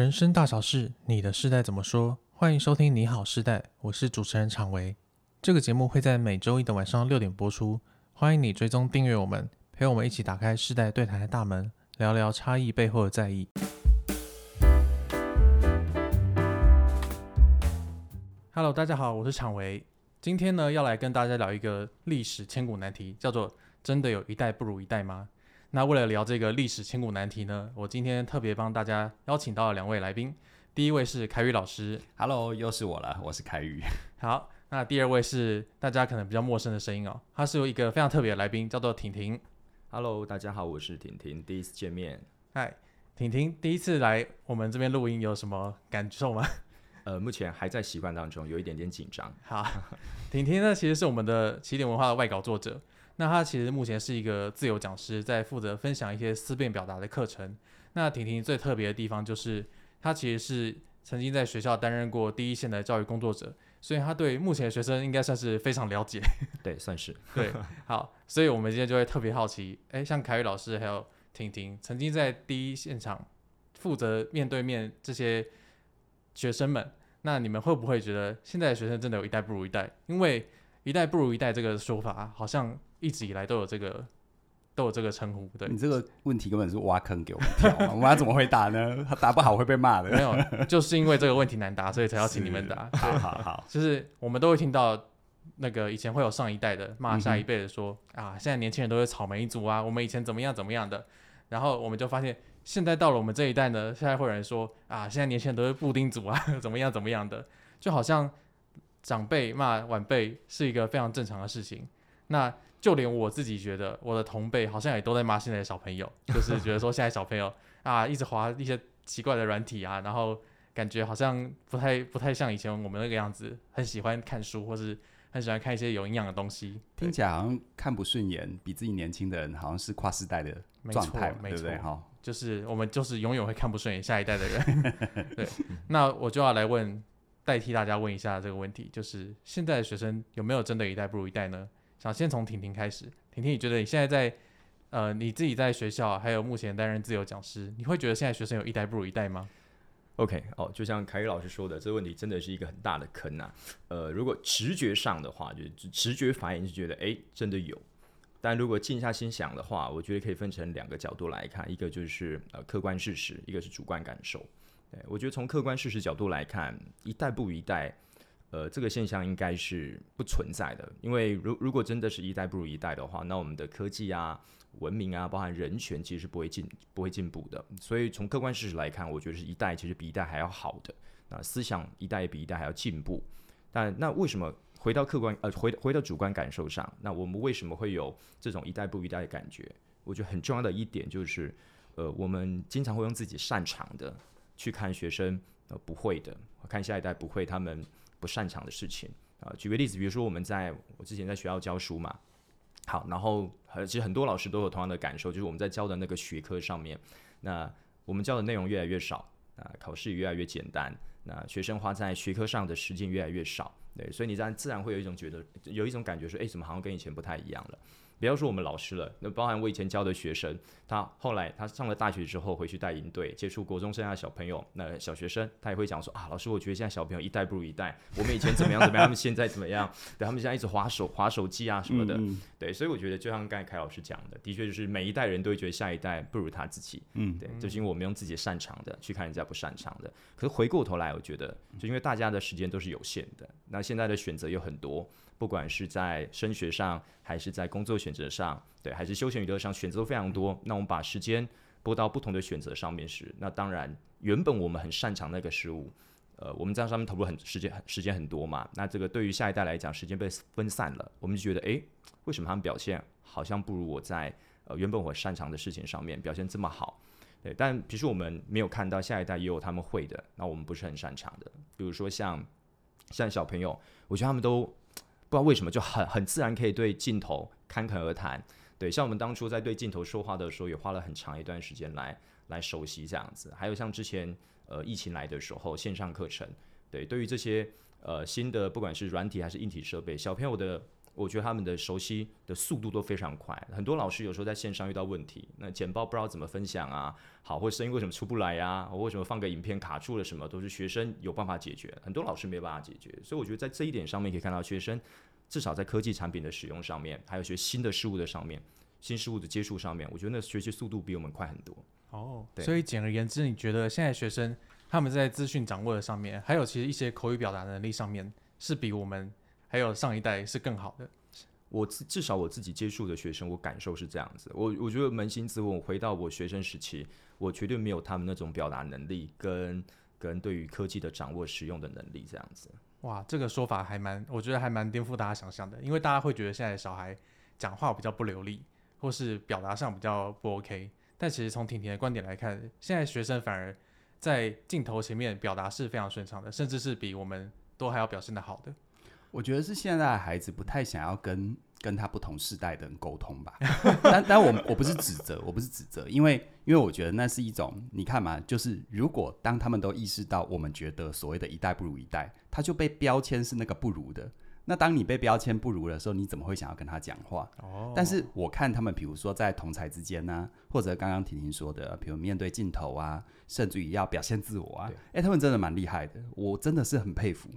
人生大小事，你的世代怎么说？欢迎收听《你好世代》，我是主持人常维。这个节目会在每周一的晚上六点播出，欢迎你追踪订阅我们，陪我们一起打开世代对谈的大门，聊聊差异背后的在意。Hello，大家好，我是常维。今天呢，要来跟大家聊一个历史千古难题，叫做“真的有一代不如一代吗？”那为了聊这个历史千古难题呢，我今天特别帮大家邀请到了两位来宾。第一位是凯宇老师，Hello，又是我了，我是凯宇。好，那第二位是大家可能比较陌生的声音哦，他是有一个非常特别的来宾，叫做婷婷。Hello，大家好，我是婷婷，第一次见面。嗨，婷婷，第一次来我们这边录音有什么感受吗？呃，目前还在习惯当中，有一点点紧张。好，婷婷呢，其实是我们的起点文化的外稿作者。那他其实目前是一个自由讲师，在负责分享一些思辨表达的课程。那婷婷最特别的地方就是，他其实是曾经在学校担任过第一线的教育工作者，所以他对目前的学生应该算是非常了解。对，算是。对，好，所以我们今天就会特别好奇，哎，像凯宇老师还有婷婷，曾经在第一现场负责面对面这些学生们，那你们会不会觉得现在的学生真的有一代不如一代？因为一代不如一代这个说法，好像。一直以来都有这个，都有这个称呼。对，你这个问题根本是挖坑给我们跳，我们要怎么回答呢？他答不好会被骂的。没有，就是因为这个问题难答，所以才要请你们答。好好好，就是我们都会听到那个以前会有上一代的骂下一辈的说、嗯、啊，现在年轻人都是草莓族啊，我们以前怎么样怎么样的。然后我们就发现，现在到了我们这一代呢，现在会有人说啊，现在年轻人都是布丁族啊，怎么样怎么样的，就好像长辈骂晚辈是一个非常正常的事情。那就连我自己觉得，我的同辈好像也都在骂现在的小朋友，就是觉得说现在小朋友啊，一直滑一些奇怪的软体啊，然后感觉好像不太不太像以前我们那个样子，很喜欢看书，或是很喜欢看一些有营养的东西。听起来好像看不顺眼，比自己年轻的人好像是跨世代的状态，没错，对不对？哈，就是我们就是永远会看不顺眼下一代的人。对，那我就要来问，代替大家问一下这个问题，就是现在的学生有没有真的一代不如一代呢？想先从婷婷开始，婷婷，你觉得你现在在，呃，你自己在学校，还有目前担任自由讲师，你会觉得现在学生有一代不如一代吗？OK，哦，就像凯宇老师说的，这个问题真的是一个很大的坑呐、呃，如果直觉上的话，就直觉反应是觉得，哎，真的有。但如果静下心想的话，我觉得可以分成两个角度来看，一个就是呃客观事实，一个是主观感受。对，我觉得从客观事实角度来看，一代不如一代。呃，这个现象应该是不存在的，因为如如果真的是一代不如一代的话，那我们的科技啊、文明啊，包含人权，其实是不会进不会进步的。所以从客观事实来看，我觉得是一代其实比一代还要好的，那，思想一代比一代还要进步。但那为什么回到客观呃回回到主观感受上，那我们为什么会有这种一代不如一代的感觉？我觉得很重要的一点就是，呃，我们经常会用自己擅长的去看学生呃不会的，看下一代不会他们。不擅长的事情。啊，举个例子，比如说我们在我之前在学校教书嘛，好，然后其实很多老师都有同样的感受，就是我们在教的那个学科上面，那我们教的内容越来越少，啊，考试也越来越简单，那学生花在学科上的时间越来越少，对，所以你这样自然会有一种觉得，有一种感觉说，哎，怎么好像跟以前不太一样了。不要说我们老师了，那包含我以前教的学生，他后来他上了大学之后回去带营队，接触国中生的小朋友，那小学生他也会讲说啊，老师，我觉得现在小朋友一代不如一代，我们以前怎么样怎么样，他们现在怎么样？对，他们现在一直划手划手机啊什么的，嗯嗯对，所以我觉得就像刚才凯老师讲的，的确就是每一代人都会觉得下一代不如他自己，嗯，对，就是因为我们用自己擅长的去看人家不擅长的，可是回过头来，我觉得就因为大家的时间都是有限的，那现在的选择有很多。不管是在升学上，还是在工作选择上，对，还是休闲娱乐上，选择都非常多。那我们把时间拨到不同的选择上面时，那当然，原本我们很擅长那个事物，呃，我们在上面投入很时间时间很多嘛。那这个对于下一代来讲，时间被分散了，我们就觉得，诶，为什么他们表现好像不如我在呃原本我擅长的事情上面表现这么好？对，但其实我们没有看到下一代也有他们会的，那我们不是很擅长的。比如说像像小朋友，我觉得他们都。不知道为什么就很很自然可以对镜头侃侃而谈，对，像我们当初在对镜头说话的时候，也花了很长一段时间来来熟悉这样子。还有像之前呃疫情来的时候，线上课程，对，对于这些呃新的不管是软体还是硬体设备，小朋友的我觉得他们的熟悉的速度都非常快。很多老师有时候在线上遇到问题，那简报不知道怎么分享啊，好，或者声音为什么出不来呀、啊？我为什么放个影片卡住了？什么都是学生有办法解决，很多老师没办法解决。所以我觉得在这一点上面可以看到，学生至少在科技产品的使用上面，还有学新的事物的上面，新事物的接触上面，我觉得那学习速度比我们快很多。哦，对所以简而言之，你觉得现在学生他们在资讯掌握的上面，还有其实一些口语表达能力上面，是比我们还有上一代是更好的。我至少我自己接触的学生，我感受是这样子。我我觉得扪心自问，回到我学生时期，我绝对没有他们那种表达能力跟跟对于科技的掌握使用的能力这样子。哇，这个说法还蛮，我觉得还蛮颠覆大家想象的。因为大家会觉得现在小孩讲话比较不流利，或是表达上比较不 OK。但其实从婷婷的观点来看，现在学生反而在镜头前面表达是非常顺畅的，甚至是比我们都还要表现的好的。我觉得是现在的孩子不太想要跟跟他不同世代的人沟通吧，但但我我不是指责，我不是指责，因为因为我觉得那是一种，你看嘛，就是如果当他们都意识到我们觉得所谓的一代不如一代，他就被标签是那个不如的，那当你被标签不如的时候，你怎么会想要跟他讲话？哦，但是我看他们，比如说在同才之间呢、啊，或者刚刚婷婷说的，比如面对镜头啊，甚至于要表现自我啊，哎、欸，他们真的蛮厉害的，我真的是很佩服。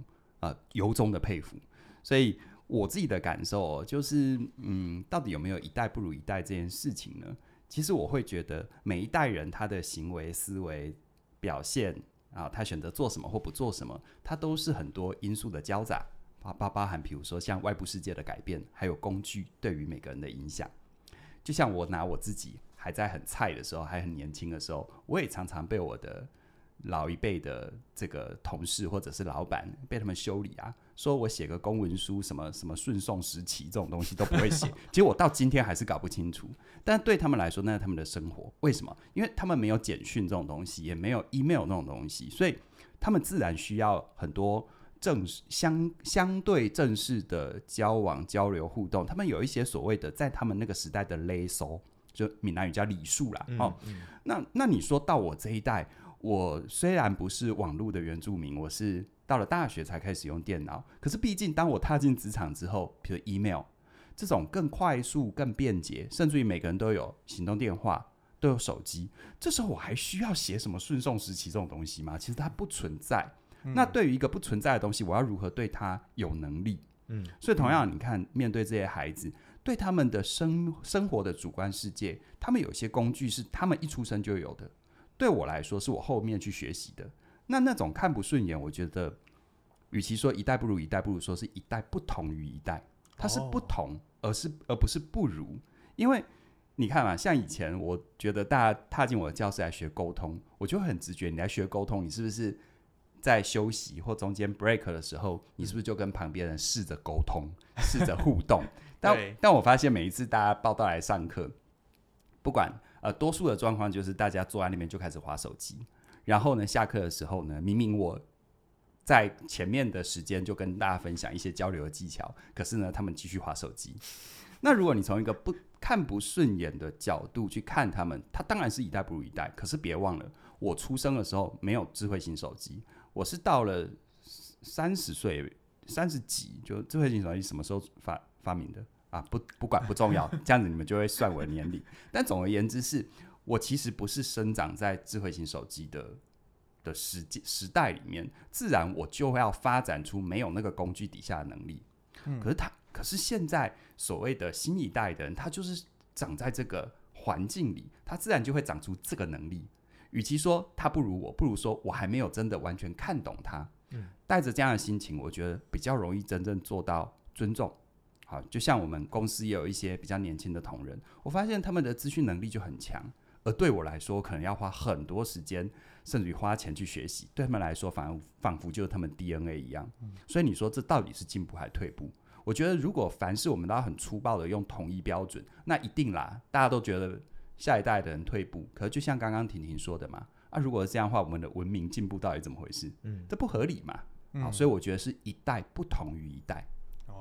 呃，由衷的佩服，所以我自己的感受就是，嗯，到底有没有一代不如一代这件事情呢？其实我会觉得，每一代人他的行为、思维、表现啊，他选择做什么或不做什么，他都是很多因素的交杂，包包包含，比如说像外部世界的改变，还有工具对于每个人的影响。就像我拿我自己还在很菜的时候，还很年轻的时候，我也常常被我的。老一辈的这个同事或者是老板被他们修理啊，说我写个公文书，什么什么顺送时期这种东西都不会写，结果我到今天还是搞不清楚。但对他们来说，那是他们的生活。为什么？因为他们没有简讯这种东西，也没有 email 那种东西，所以他们自然需要很多正式相相对正式的交往、交流、互动。他们有一些所谓的在他们那个时代的礼数，就闽南语叫礼数啦。嗯、哦，嗯、那那你说到我这一代。我虽然不是网络的原住民，我是到了大学才开始用电脑。可是毕竟，当我踏进职场之后，比如 email 这种更快速、更便捷，甚至于每个人都有行动电话、都有手机，这时候我还需要写什么顺送时期这种东西吗？其实它不存在。嗯、那对于一个不存在的东西，我要如何对它有能力？嗯，所以同样，你看，面对这些孩子，对他们的生生活的主观世界，他们有些工具是他们一出生就有的。对我来说，是我后面去学习的。那那种看不顺眼，我觉得，与其说一代不如一代，不如说是一代不同于一代。它是不同，而是而不是不如。因为你看嘛，像以前，我觉得大家踏进我的教室来学沟通，我就很直觉，你来学沟通，你是不是在休息或中间 break 的时候，你是不是就跟旁边人试着沟通，试着互动？但但我发现每一次大家报到来上课，不管。呃，多数的状况就是大家坐在那边就开始滑手机，然后呢，下课的时候呢，明明我在前面的时间就跟大家分享一些交流的技巧，可是呢，他们继续滑手机。那如果你从一个不看不顺眼的角度去看他们，他当然是一代不如一代。可是别忘了，我出生的时候没有智慧型手机，我是到了三十岁、三十几，就智慧型手机什么时候发发明的？啊，不不管不重要，这样子你们就会算我的年龄。但总而言之是，是我其实不是生长在智慧型手机的的时时代里面，自然我就会要发展出没有那个工具底下的能力。嗯，可是他，可是现在所谓的新一代的人，他就是长在这个环境里，他自然就会长出这个能力。与其说他不如我，不如说我还没有真的完全看懂他。嗯，带着这样的心情，我觉得比较容易真正做到尊重。好，就像我们公司也有一些比较年轻的同仁，我发现他们的资讯能力就很强，而对我来说，可能要花很多时间，甚至于花钱去学习。对他们来说，反而仿佛就是他们 DNA 一样。嗯，所以你说这到底是进步还是退步？我觉得，如果凡是我们都要很粗暴的用统一标准，那一定啦，大家都觉得下一代的人退步。可是就像刚刚婷婷说的嘛，啊，如果是这样的话，我们的文明进步到底怎么回事？嗯，这不合理嘛。好，所以我觉得是一代不同于一代。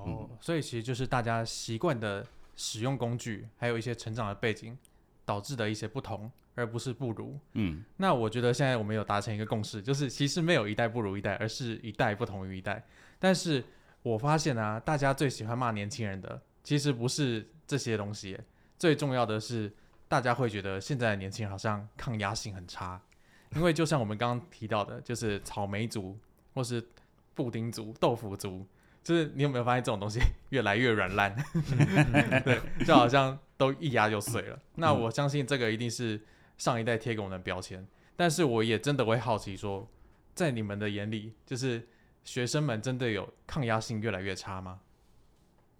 哦，所以其实就是大家习惯的使用工具，还有一些成长的背景导致的一些不同，而不是不如。嗯，那我觉得现在我们有达成一个共识，就是其实没有一代不如一代，而是一代不同于一代。但是我发现啊，大家最喜欢骂年轻人的，其实不是这些东西，最重要的是，大家会觉得现在的年轻人好像抗压性很差，因为就像我们刚刚提到的，就是草莓族或是布丁族、豆腐族，就是你有没有发现这种东西 越来越软烂？对，就好像都一压就碎了。那我相信这个一定是上一代贴给我们的标签，但是我也真的会好奇说，在你们的眼里，就是。学生们真的有抗压性越来越差吗？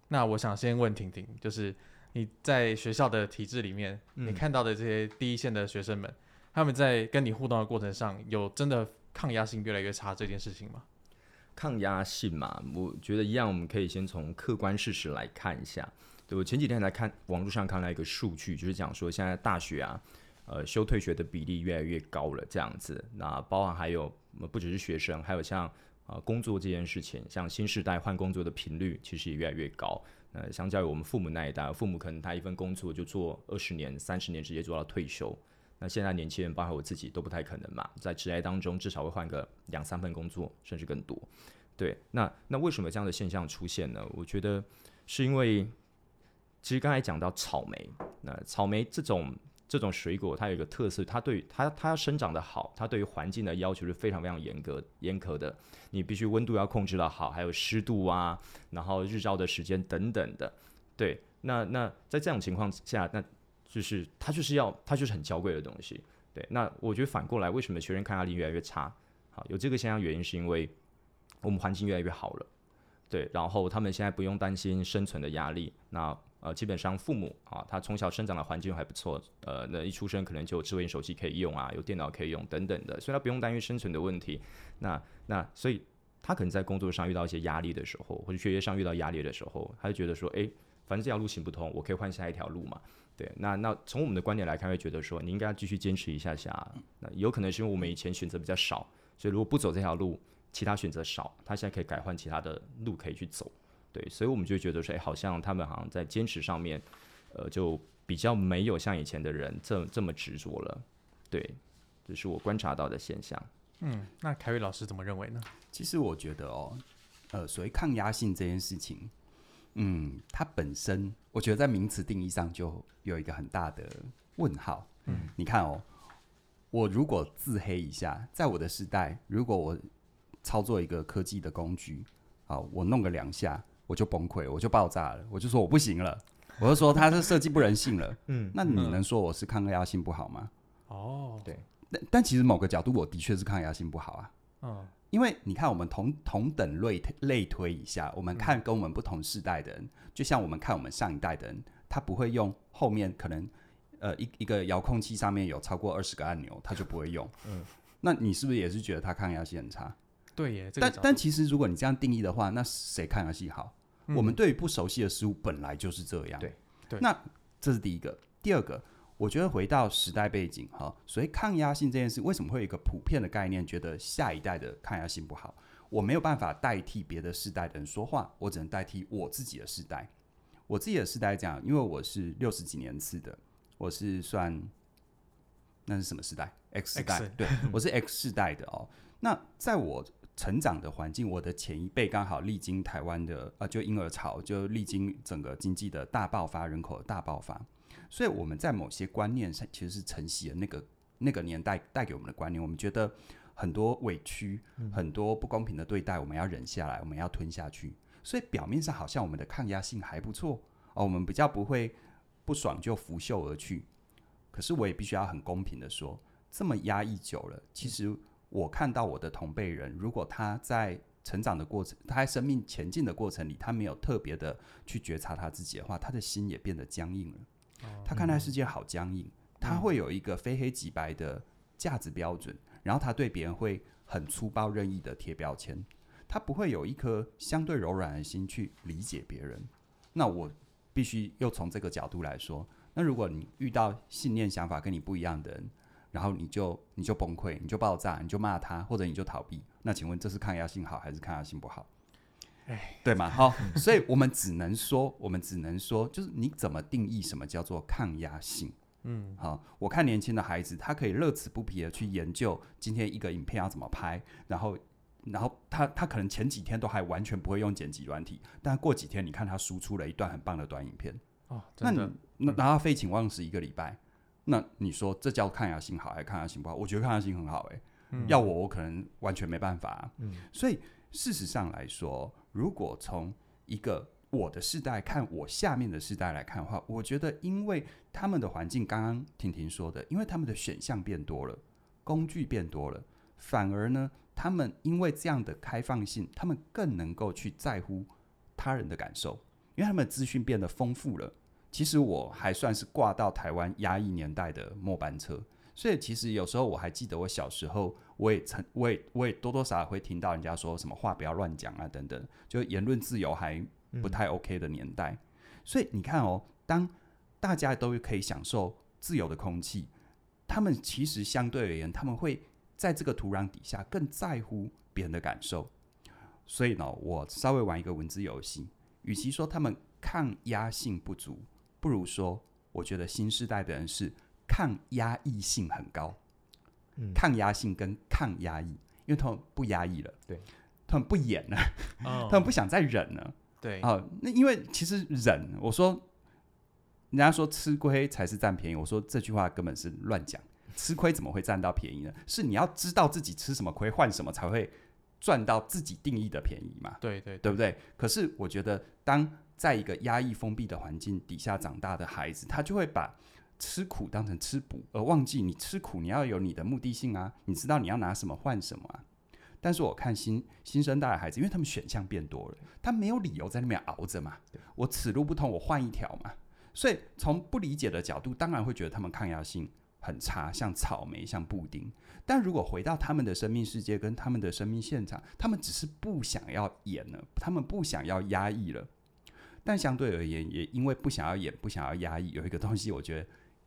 那我想先问婷婷，就是你在学校的体制里面，嗯、你看到的这些第一线的学生们，他们在跟你互动的过程上，有真的抗压性越来越差这件事情吗？抗压性嘛，我觉得一样，我们可以先从客观事实来看一下。对，我前几天才看网络上看到一个数据，就是讲说现在大学啊，呃，休退学的比例越来越高了，这样子。那包含还有不只是学生，还有像。啊，工作这件事情，像新时代换工作的频率其实也越来越高。呃，相较于我们父母那一代，父母可能他一份工作就做二十年、三十年，直接做到退休。那现在年轻人，包括我自己，都不太可能嘛，在职业当中至少会换个两三份工作，甚至更多。对，那那为什么这样的现象出现呢？我觉得是因为，其实刚才讲到草莓，那草莓这种。这种水果它有一个特色，它对它它要生长得好，它对于环境的要求是非常非常严格严苛的。你必须温度要控制得好，还有湿度啊，然后日照的时间等等的。对，那那在这种情况下，那就是它就是要它就是很娇贵的东西。对，那我觉得反过来，为什么学生抗压力越来越差？好，有这个现象原因是因为我们环境越来越好了。对，然后他们现在不用担心生存的压力。那呃，基本上父母啊，他从小生长的环境还不错，呃，那一出生可能就有智慧手机可以用啊，有电脑可以用等等的，所以他不用担心生存的问题。那那所以他可能在工作上遇到一些压力的时候，或者学业上遇到压力的时候，他就觉得说，诶，反正这条路行不通，我可以换下一条路嘛。对，那那从我们的观点来看，会觉得说，你应该要继续坚持一下下。那有可能是因为我们以前选择比较少，所以如果不走这条路，其他选择少，他现在可以改换其他的路可以去走。对，所以我们就觉得说，哎，好像他们好像在坚持上面，呃，就比较没有像以前的人这这么执着了。对，这是我观察到的现象。嗯，那凯瑞老师怎么认为呢？其实我觉得哦，呃，所谓抗压性这件事情，嗯，它本身我觉得在名词定义上就有一个很大的问号。嗯，你看哦，我如果自黑一下，在我的时代，如果我操作一个科技的工具，啊，我弄个两下。我就崩溃，我就爆炸了，我就说我不行了，我就说它是设计不人性了。嗯，那你能说我是抗压性不好吗？哦，对，但但其实某个角度，我的确是抗压性不好啊。嗯，因为你看，我们同同等类类推一下，我们看跟我们不同世代的人，嗯、就像我们看我们上一代的人，他不会用后面可能呃一一个遥控器上面有超过二十个按钮，他就不会用。嗯，那你是不是也是觉得他抗压性很差？对耶，这个、但但其实如果你这样定义的话，那谁抗压性好？嗯、我们对于不熟悉的事物本来就是这样。对对，那这是第一个。第二个，我觉得回到时代背景哈，所以抗压性这件事，为什么会有一个普遍的概念，觉得下一代的抗压性不好？我没有办法代替别的世代的人说话，我只能代替我自己的世代。我自己的世代这样，因为我是六十几年次的，我是算那是什么时代？X 世代。X 对，我是 X 世代的哦。那在我成长的环境，我的前一辈刚好历经台湾的呃，就婴儿潮，就历经整个经济的大爆发，人口的大爆发，所以我们在某些观念上其实是承袭了那个那个年代带给我们的观念。我们觉得很多委屈、很多不公平的对待，我们要忍下来，我们要吞下去。所以表面上好像我们的抗压性还不错哦，我们比较不会不爽就拂袖而去。可是我也必须要很公平的说，这么压抑久了，其实。我看到我的同辈人，如果他在成长的过程，他在生命前进的过程里，他没有特别的去觉察他自己的话，他的心也变得僵硬了。他看待世界好僵硬，他会有一个非黑即白的价值标准，然后他对别人会很粗暴任意的贴标签，他不会有一颗相对柔软的心去理解别人。那我必须又从这个角度来说，那如果你遇到信念想法跟你不一样的人，然后你就你就崩溃，你就爆炸，你就骂他，或者你就逃避。那请问这是抗压性好还是抗压性不好？哎，对嘛？好，所以我们只能说，我们只能说，就是你怎么定义什么叫做抗压性？嗯，好，我看年轻的孩子，他可以乐此不疲的去研究今天一个影片要怎么拍，然后然后他他可能前几天都还完全不会用剪辑软体，但过几天你看他输出了一段很棒的短影片哦，真的，那那他废寝忘食一个礼拜，那你说这叫抗压性好还是抗压性不好？我觉得抗压性很好哎、要我我可能完全没办法、啊。嗯，所以事实上来说，如果从一个我的世代看我下面的世代来看的话，我觉得因为他们的环境，刚刚婷婷说的，因为他们的选项变多了，工具变多了，反而呢。他们因为这样的开放性，他们更能够去在乎他人的感受，因为他们的资讯变得丰富了。其实我还算是挂到台湾压抑年代的末班车，所以其实有时候我还记得我小时候，我也曾，我也我也多多少少会听到人家说什么话不要乱讲啊等等，就言论自由还不太 OK 的年代。嗯。所以你看哦，当大家都可以享受自由的空气，他们其实相对而言，他们会。在这个土壤底下，更在乎别人的感受，所以呢，我稍微玩一个文字游戏。与其说他们抗压性不足，不如说，我觉得新时代的人是抗压抑性很高。嗯，抗压性跟抗压抑，因为他们不压抑了，对，他们不演了，哦，他们不想再忍了，对啊，那因为其实忍，我说，人家说吃亏才是占便宜，我说这句话根本是乱讲。吃亏怎么会占到便宜呢？是你要知道自己吃什么亏，换什么才会赚到自己定义的便宜嘛？对对，对，对不对？可是我觉得，当在一个压抑封闭的环境底下长大的孩子，他就会把吃苦当成吃补，而忘记你吃苦你要有你的目的性啊，你知道你要拿什么换什么啊。但是我看新新生代的孩子，因为他们选项变多了，他没有理由在那边熬着嘛。我此路不通，我换一条嘛。所以从不理解的角度，当然会觉得他们抗压性。很差，像草莓，像布丁。但如果回到他们的生命世界跟他们的生命现场，他们只是不想要演了，他们不想要压抑了。但相对而言，也因为不想要演，不想要压抑，有一个东西，我觉得，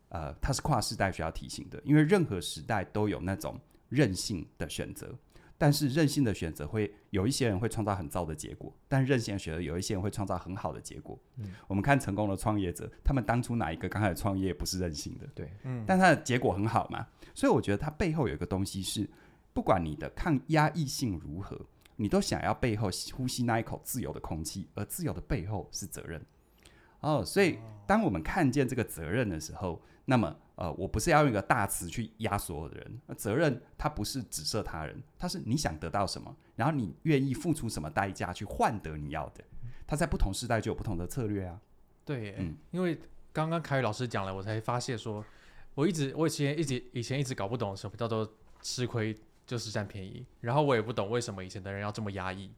呃，它是跨世代需要提醒的，因为任何时代都有那种任性的选择。但是任性的选择会有一些人会创造很糟的结果，但任性的选择有一些人会创造很好的结果。嗯，我们看成功的创业者，他们当初哪一个刚开始创业不是任性的？对，嗯，但他的结果很好嘛。所以我觉得他背后有一个东西是，不管你的抗压抑性如何，你都想要背后呼吸那一口自由的空气，而自由的背后是责任。哦，所以当我们看见这个责任的时候，那么。呃，我不是要用一个大词去压所有的人，责任它不是指涉他人，它是你想得到什么，然后你愿意付出什么代价去换得你要的。它在不同时代就有不同的策略啊。对，嗯，因为刚刚凯宇老师讲了，我才发现说，我一直我以前一直以前一直搞不懂什么叫做吃亏就是占便宜，然后我也不懂为什么以前的人要这么压抑。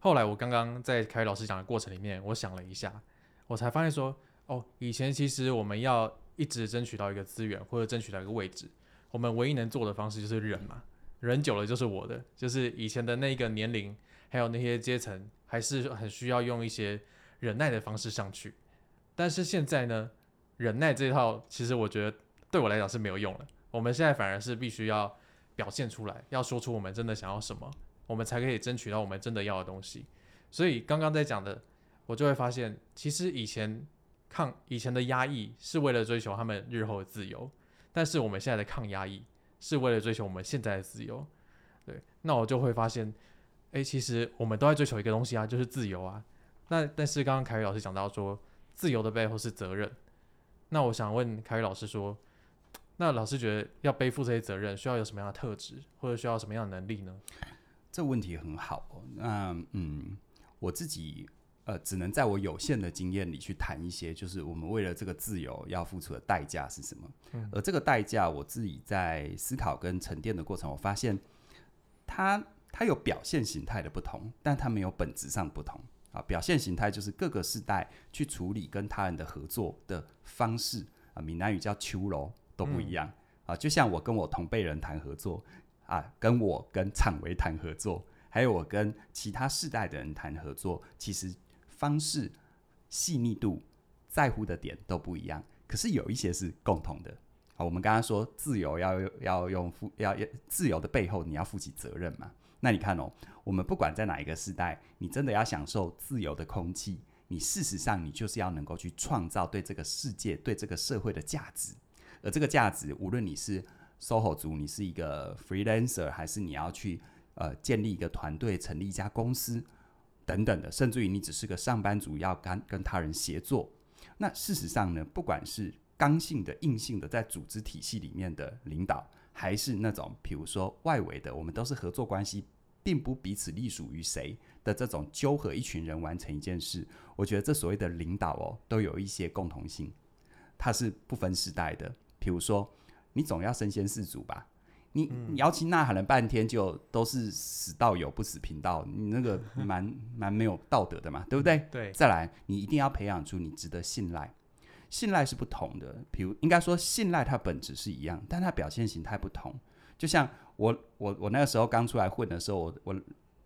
后来我刚刚在凯宇老师讲的过程里面，我想了一下，我才发现说，哦，以前其实我们要。一直争取到一个资源或者争取到一个位置，我们唯一能做的方式就是忍嘛，忍久了就是我的。就是以前的那个年龄，还有那些阶层，还是很需要用一些忍耐的方式上去。但是现在呢，忍耐这套，其实我觉得对我来讲是没有用了。我们现在反而是必须要表现出来，要说出我们真的想要什么，我们才可以争取到我们真的要的东西。所以刚刚在讲的，我就会发现，其实以前。抗以前的压抑是为了追求他们日后的自由，但是我们现在的抗压抑是为了追求我们现在的自由。对，那我就会发现，哎、欸，其实我们都在追求一个东西啊，就是自由啊。那但是刚刚凯宇老师讲到说，自由的背后是责任。那我想问凯宇老师说，那老师觉得要背负这些责任，需要有什么样的特质，或者需要什么样的能力呢？这问题很好。那嗯，我自己。呃，只能在我有限的经验里去谈一些，就是我们为了这个自由要付出的代价是什么。嗯。而这个代价，我自己在思考跟沉淀的过程，我发现它它有表现形态的不同，但它没有本质上不同啊。表现形态就是各个世代去处理跟他人的合作的方式啊，闽南语叫秋楼都不一样，嗯，啊。就像我跟我同辈人谈合作啊，跟我跟厂维谈合作，还有我跟其他世代的人谈合作，其实。方式、细腻度、在乎的点都不一样，可是有一些是共同的。好，我们刚刚说自由要要用负要要自由的背后，你要负起责任嘛？那你看哦，我们不管在哪一个时代，你真的要享受自由的空气，你事实上你就是要能够去创造对这个世界、对这个社会的价值。而这个价值，无论你是 SOHO 族，你是一个 freelancer，还是你要去呃建立一个团队、成立一家公司等等的，甚至于你只是个上班族，要跟跟他人协作。那事实上呢，不管是刚性的、硬性的，在组织体系里面的领导，还是那种比如说外围的，我们都是合作关系，并不彼此隶属于谁的这种纠合一群人完成一件事。我觉得这所谓的领导哦，都有一些共同性，它是不分时代的。比如说，你总要身先士卒吧？你摇旗呐喊了半天，就都是死道友不死贫道，你那个 蛮蛮没有道德的嘛，对不对？对。再来，你一定要培养出你值得信赖。信赖是不同的，比如应该说信赖它本质是一样，但它表现形态不同。就像我我我那个时候刚出来混的时候，我我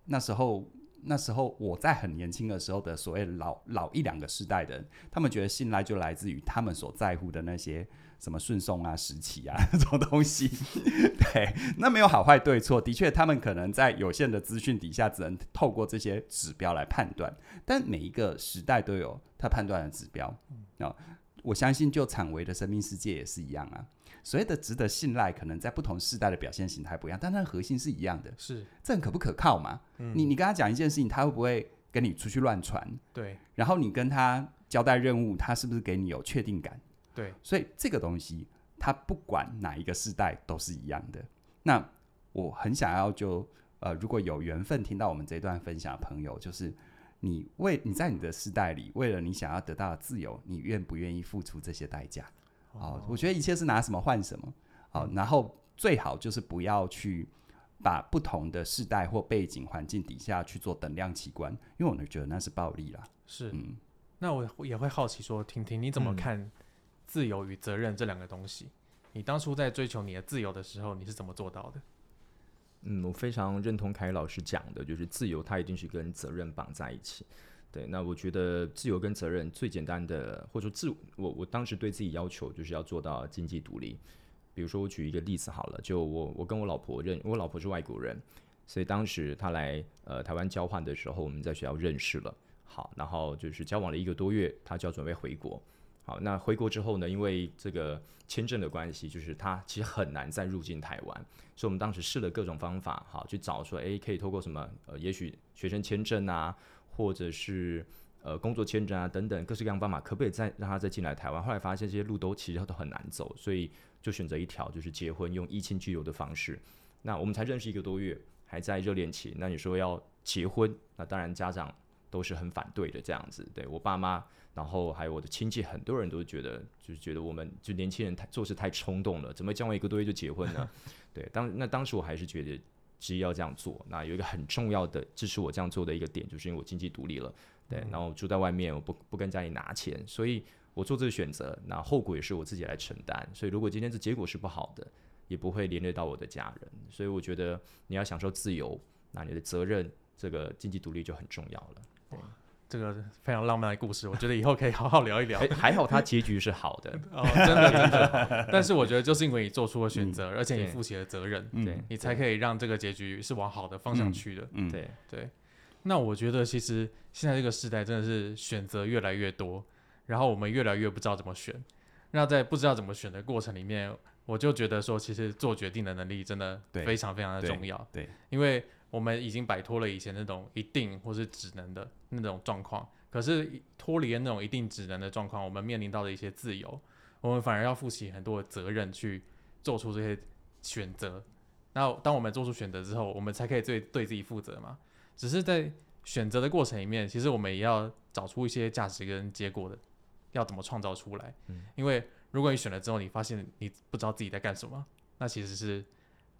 那时候那时候我在很年轻的时候的所谓老老一两个世代的人，他们觉得信赖就来自于他们所在乎的那些什么顺送啊、时期啊 这种东西。对，那没有好坏对错，的确他们可能在有限的资讯底下，只能透过这些指标来判断。但每一个时代都有他判断的指标。哦，我相信就场维的生命世界也是一样啊。所谓的值得信赖，可能在不同世代的表现形态不一样，但它的核心是一样的。是，这很可不可靠嘛？嗯、你你跟他讲一件事情，他会不会跟你出去乱传？对。然后你跟他交代任务，他是不是给你有确定感？对。所以这个东西，他不管哪一个世代都是一样的。那我很想要就呃，如果有缘分听到我们这段分享的朋友，就是你为你在你的世代里，为了你想要得到的自由，你愿不愿意付出这些代价？哦，我觉得一切是拿什么换什么，好、哦，然后最好就是不要去把不同的世代或背景环境底下去做等量器官，因为我呢觉得那是暴力啦。是，嗯，那我也会好奇说，婷婷你怎么看自由与责任这两个东西？嗯、你当初在追求你的自由的时候，你是怎么做到的？嗯，我非常认同凯宇老师讲的，就是自由它一定是跟责任绑在一起。对，那我觉得自由跟责任最简单的，或者说自我，我当时对自己要求就是要做到经济独立。比如说，我举一个例子好了，就我我跟我老婆认，我老婆是外国人，所以当时她来呃台湾交换的时候，我们在学校认识了。好，然后就是交往了一个多月，她就要准备回国。好，那回国之后呢，因为这个签证的关系，就是她其实很难再入境台湾，所以我们当时试了各种方法，好去找说，诶，可以透过什么呃，也许学生签证啊。或者是呃工作签证啊等等各式各样的方法，可不可以再让他再进来台湾？后来发现这些路都其实都很难走，所以就选择一条就是结婚用依亲居留的方式。那我们才认识一个多月，还在热恋期。那你说要结婚，那当然家长都是很反对的这样子。对我爸妈，然后还有我的亲戚，很多人都觉得就是觉得我们就年轻人太做事太冲动了，怎么交往一个多月就结婚呢？对，当那当时我还是觉得。执意要这样做，那有一个很重要的支持我这样做的一个点，就是因为我经济独立了，对，然后住在外面，我不不跟家里拿钱，所以我做这个选择，那后果也是我自己来承担。所以如果今天这结果是不好的，也不会连累到我的家人。所以我觉得你要享受自由，那你的责任，这个经济独立就很重要了。对。这个非常浪漫的故事，我觉得以后可以好好聊一聊。还好他结局是好的 哦，真的真的。但是我觉得就是因为你做出了选择，嗯、而且你负起了责任，对，你才可以让这个结局是往好的方向去的。嗯，对对。那我觉得其实现在这个时代真的是选择越来越多，然后我们越来越不知道怎么选。那在不知道怎么选的过程里面，我就觉得说，其实做决定的能力真的非常非常的重要。对，对因为。我们已经摆脱了以前那种一定或是只能的那种状况，可是脱离了那种一定只能的状况，我们面临到的一些自由，我们反而要负起很多的责任去做出这些选择。那当我们做出选择之后，我们才可以对对自己负责嘛。只是在选择的过程里面，其实我们也要找出一些价值跟结果的，要怎么创造出来。因为如果你选了之后，你发现你不知道自己在干什么，那其实是。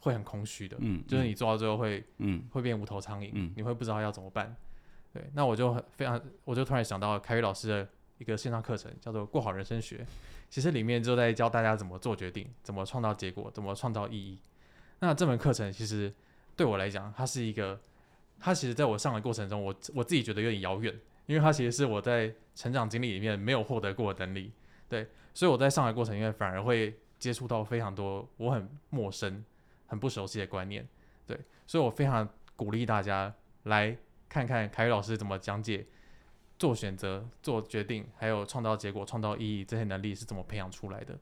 会很空虚的，嗯，就是你做到最后会，嗯，会变无头苍蝇，嗯，你会不知道要怎么办，对，那我就很非常，我就突然想到凯宇老师的一个线上课程，叫做《过好人生学》，其实里面就在教大家怎么做决定，怎么创造结果，怎么创造意义。那这门课程其实对我来讲，它是一个，它其实在我上的过程中，我我自己觉得有点遥远，因为它其实是我在成长经历里面没有获得过的能力，对，所以我在上的过程里面反而会接触到非常多我很陌生。很不熟悉的观念，对，所以我非常鼓励大家来看看凯宇老师怎么讲解做选择、做决定，还有创造结果、创造意义这些能力是怎么培养出来的。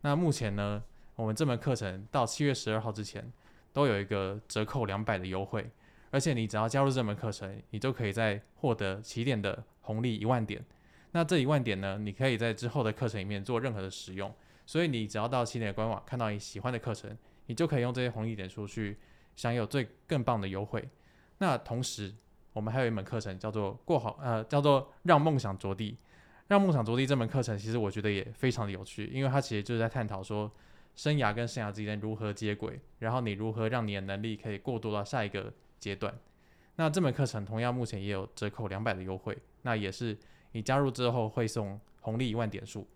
那目前呢，我们这门课程到七月十二号之前都有一个折扣两百的优惠，而且你只要加入这门课程，你就可以再获得起点的红利一万点。那这一万点呢，你可以在之后的课程里面做任何的使用。所以你只要到起点官网看到你喜欢的课程，你就可以用这些红利点数去享有最更棒的优惠。那同时，我们还有一门课程叫做过好，呃，叫做让梦想着地。让梦想着地这门课程，其实我觉得也非常的有趣，因为它其实就是在探讨说，生涯跟生涯之间如何接轨，然后你如何让你的能力可以过渡到下一个阶段。那这门课程同样目前也有折扣两百的优惠，那也是你加入之后会送红利一万点数。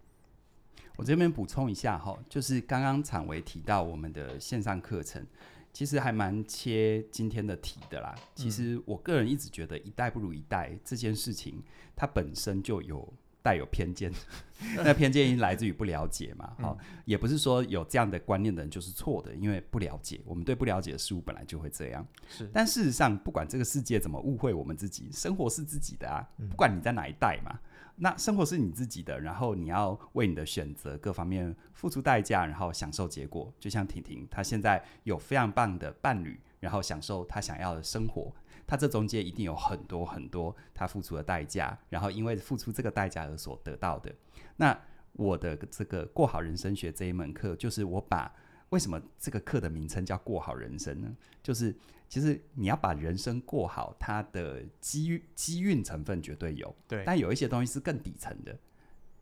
我这边补充一下哈，就是刚刚产维提到我们的线上课程，其实还蛮切今天的题的啦。其实我个人一直觉得一代不如一代这件事情，它本身就有。带有偏见，那偏见因来自于不了解嘛，好、嗯，也不是说有这样的观念的人就是错的，因为不了解，我们对不了解的事物本来就会这样。是，但事实上，不管这个世界怎么误会我们自己，生活是自己的啊，不管你在哪一代嘛，那生活是你自己的，然后你要为你的选择各方面付出代价，然后享受结果。就像婷婷，她现在有非常棒的伴侣，然后享受她想要的生活。她这中间一定有很多很多她付出的代价，然后因为付出这个代价而所得到的。那我的这个过好人生学这一门课，就是我把为什么这个课的名称叫过好人生呢？就是其实你要把人生过好，它的机机运成分绝对有，对，但有一些东西是更底层的。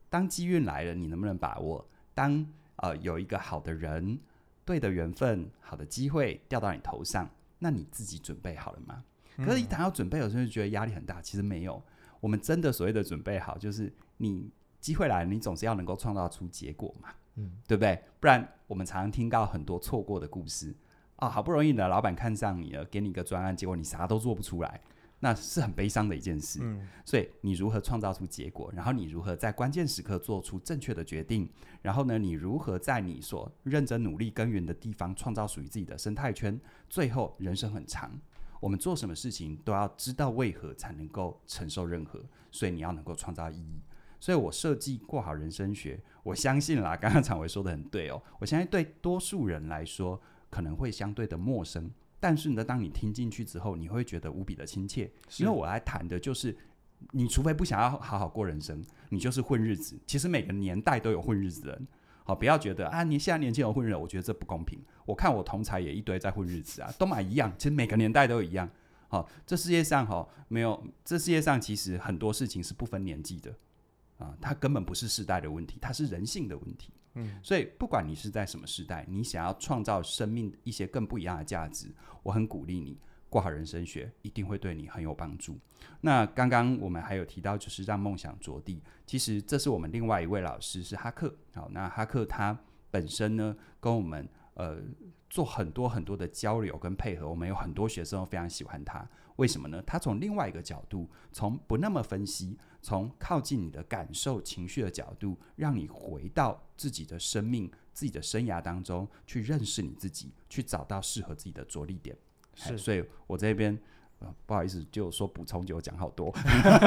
当机运来了，你能不能把握？当呃有一个好的人、对的缘分、好的机会掉到你头上，那你自己准备好了吗？可是，一谈到准备，有时候就觉得压力很大。其实没有，我们真的所谓的准备好，就是你机会来了，你总是要能够创造出结果嘛，嗯，对不对？不然，我们常常听到很多错过的故事啊，好不容易呢，老板看上你了，给你一个专案，结果你啥都做不出来，那是很悲伤的一件事。嗯，所以你如何创造出结果，然后你如何在关键时刻做出正确的决定，然后呢，你如何在你所认真努力耕耘的地方创造属于自己的生态圈？最后，人生很长。我们做什么事情都要知道为何才能够承受任何，所以你要能够创造意义。所以我设计过好人生学，我相信啦，刚刚常伟说的很对哦。我相信对多数人来说可能会相对的陌生，但是呢，当你听进去之后，你会觉得无比的亲切。因为我来谈的就是，你除非不想要好好过人生，你就是混日子。其实每个年代都有混日子的人。好，不要觉得啊，你现在年轻人混日子，我觉得这不公平。我看我同才也一堆在混日子啊，都买一样。其实每个年代都一样。好，这世界上哈没有，这世界上其实很多事情是不分年纪的啊，它根本不是世代的问题，它是人性的问题。所以不管你是在什么时代，你想要创造生命一些更不一样的价值，我很鼓励你。过好人生学一定会对你很有帮助。那刚刚我们还有提到，就是让梦想着地。其实这是我们另外一位老师是哈克。好，那哈克他本身呢，跟我们呃做很多很多的交流跟配合。我们有很多学生都非常喜欢他。为什么呢？他从另外一个角度，从不那么分析，从靠近你的感受、情绪的角度，让你回到自己的生命、自己的生涯当中去认识你自己，去找到适合自己的着力点。是，所以我这边、呃、不好意思，就说补充，就讲好多。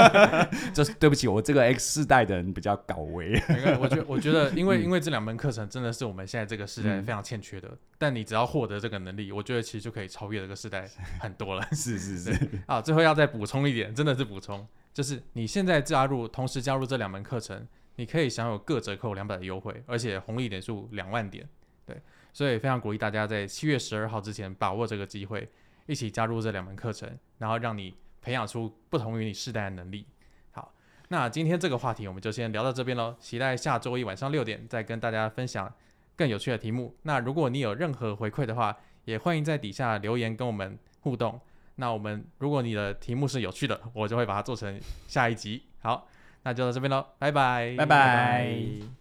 这是对不起，我这个 X 世代的人比较搞维。我觉我觉得，因为 因为这两门课程真的是我们现在这个时代非常欠缺的。嗯、但你只要获得这个能力，我觉得其实就可以超越这个时代很多了。是 是是。啊，最后要再补充一点，真的是补充，就是你现在加入，同时加入这两门课程，你可以享有各折扣两百的优惠，而且红利点数两万点。对，所以非常鼓励大家在七月十二号之前把握这个机会。一起加入这两门课程，然后让你培养出不同于你世代的能力。好，那今天这个话题我们就先聊到这边喽。期待下周一晚上六点再跟大家分享更有趣的题目。那如果你有任何回馈的话，也欢迎在底下留言跟我们互动。那我们如果你的题目是有趣的，我就会把它做成下一集。好，那就到这边喽，拜拜，拜拜。拜拜。